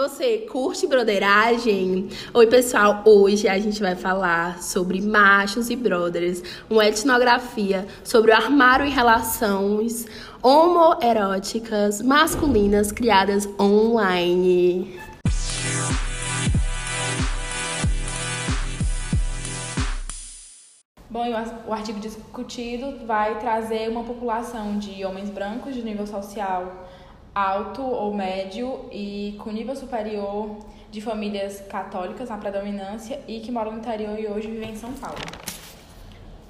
você curte broderagem? Oi, pessoal. Hoje a gente vai falar sobre machos e brothers, uma etnografia sobre o armário e relações homoeróticas masculinas criadas online. Bom, o artigo discutido vai trazer uma população de homens brancos de nível social alto ou médio e com nível superior de famílias católicas na predominância e que moram no interior e hoje vivem em São Paulo.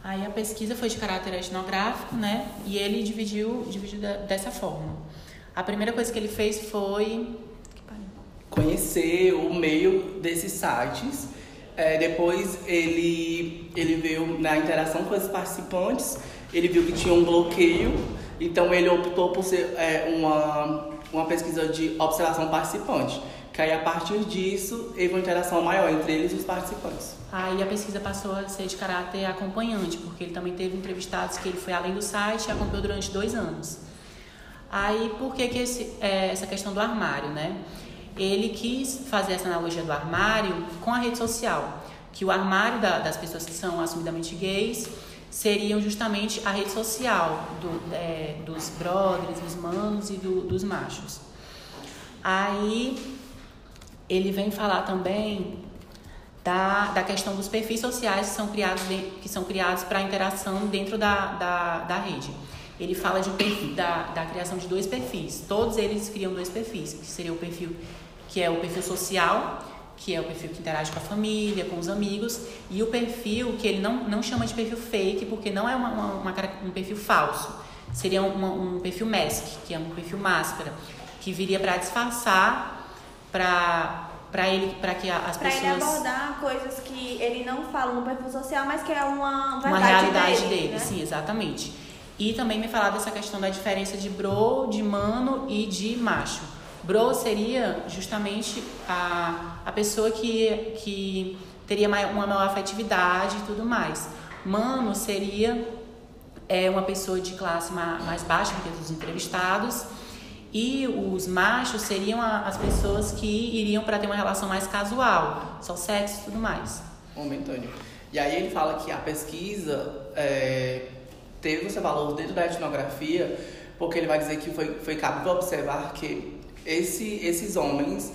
Aí a pesquisa foi de caráter etnográfico, né? E ele dividiu, dividiu dessa forma. A primeira coisa que ele fez foi conhecer o meio desses sites é, depois ele, ele viu na interação com os participantes, ele viu que tinha um bloqueio, então ele optou por ser é, uma, uma pesquisa de observação participante. Que aí a partir disso houve uma interação maior entre eles e os participantes. Aí a pesquisa passou a ser de caráter acompanhante, porque ele também teve entrevistados que ele foi além do site e acompanhou durante dois anos. Aí por que, que esse, é, essa questão do armário, né? ele quis fazer essa analogia do armário com a rede social, que o armário da, das pessoas que são assumidamente gays seriam justamente a rede social do, é, dos brothers, dos manos e do, dos machos. Aí ele vem falar também da, da questão dos perfis sociais que são criados, de, que são criados para interação dentro da, da, da rede. Ele fala de um perfil, da, da criação de dois perfis. Todos eles criam dois perfis, que seria o perfil que é o perfil social, que é o perfil que interage com a família, com os amigos, e o perfil que ele não, não chama de perfil fake, porque não é uma, uma, uma um perfil falso. Seria uma, um perfil mask, que é um perfil máscara, que viria para disfarçar, para para ele para que as pra pessoas ele abordar coisas que ele não fala no perfil social mas que é uma verdade uma realidade dele, dele né? sim exatamente e também me falar dessa questão da diferença de bro de mano e de macho Bro seria justamente a, a pessoa que, que teria uma maior afetividade e tudo mais. Mano seria é, uma pessoa de classe mais baixa que os entrevistados. E os machos seriam a, as pessoas que iriam para ter uma relação mais casual, só sexo e tudo mais. Momentâneo. E aí ele fala que a pesquisa é, teve o seu valor dentro da etnografia, porque ele vai dizer que foi, foi cabível observar que esse, esses homens,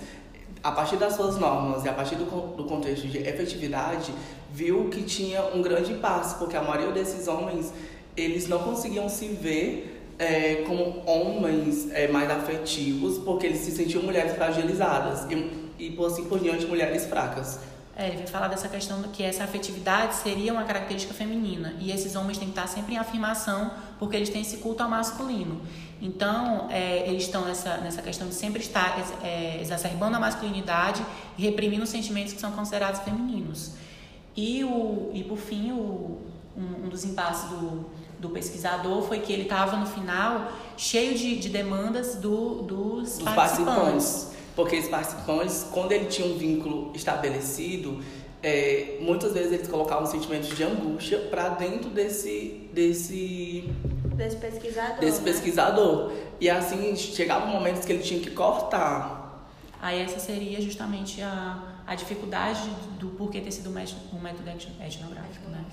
a partir das suas normas e a partir do, do contexto de efetividade, viu que tinha um grande impasse, porque a maioria desses homens, eles não conseguiam se ver é, como homens é, mais afetivos, porque eles se sentiam mulheres fragilizadas e, e por assim por diante, mulheres fracas. É, ele vai falar dessa questão que essa afetividade seria uma característica feminina e esses homens têm que estar sempre em afirmação porque eles têm esse culto ao masculino. Então, é, eles estão nessa, nessa questão de sempre estar é, exacerbando a masculinidade e reprimindo os sentimentos que são considerados femininos. E, o, e por fim, o, um, um dos impasses do, do pesquisador foi que ele estava no final cheio de, de demandas do, dos, dos participantes. participantes porque os participantes, quando ele tinha um vínculo estabelecido, é, muitas vezes eles colocavam sentimentos de angústia para dentro desse desse desse pesquisador. Desse né? pesquisador. E assim chegava momentos que ele tinha que cortar. Aí essa seria justamente a, a dificuldade do porquê ter sido um método etnográfico, né?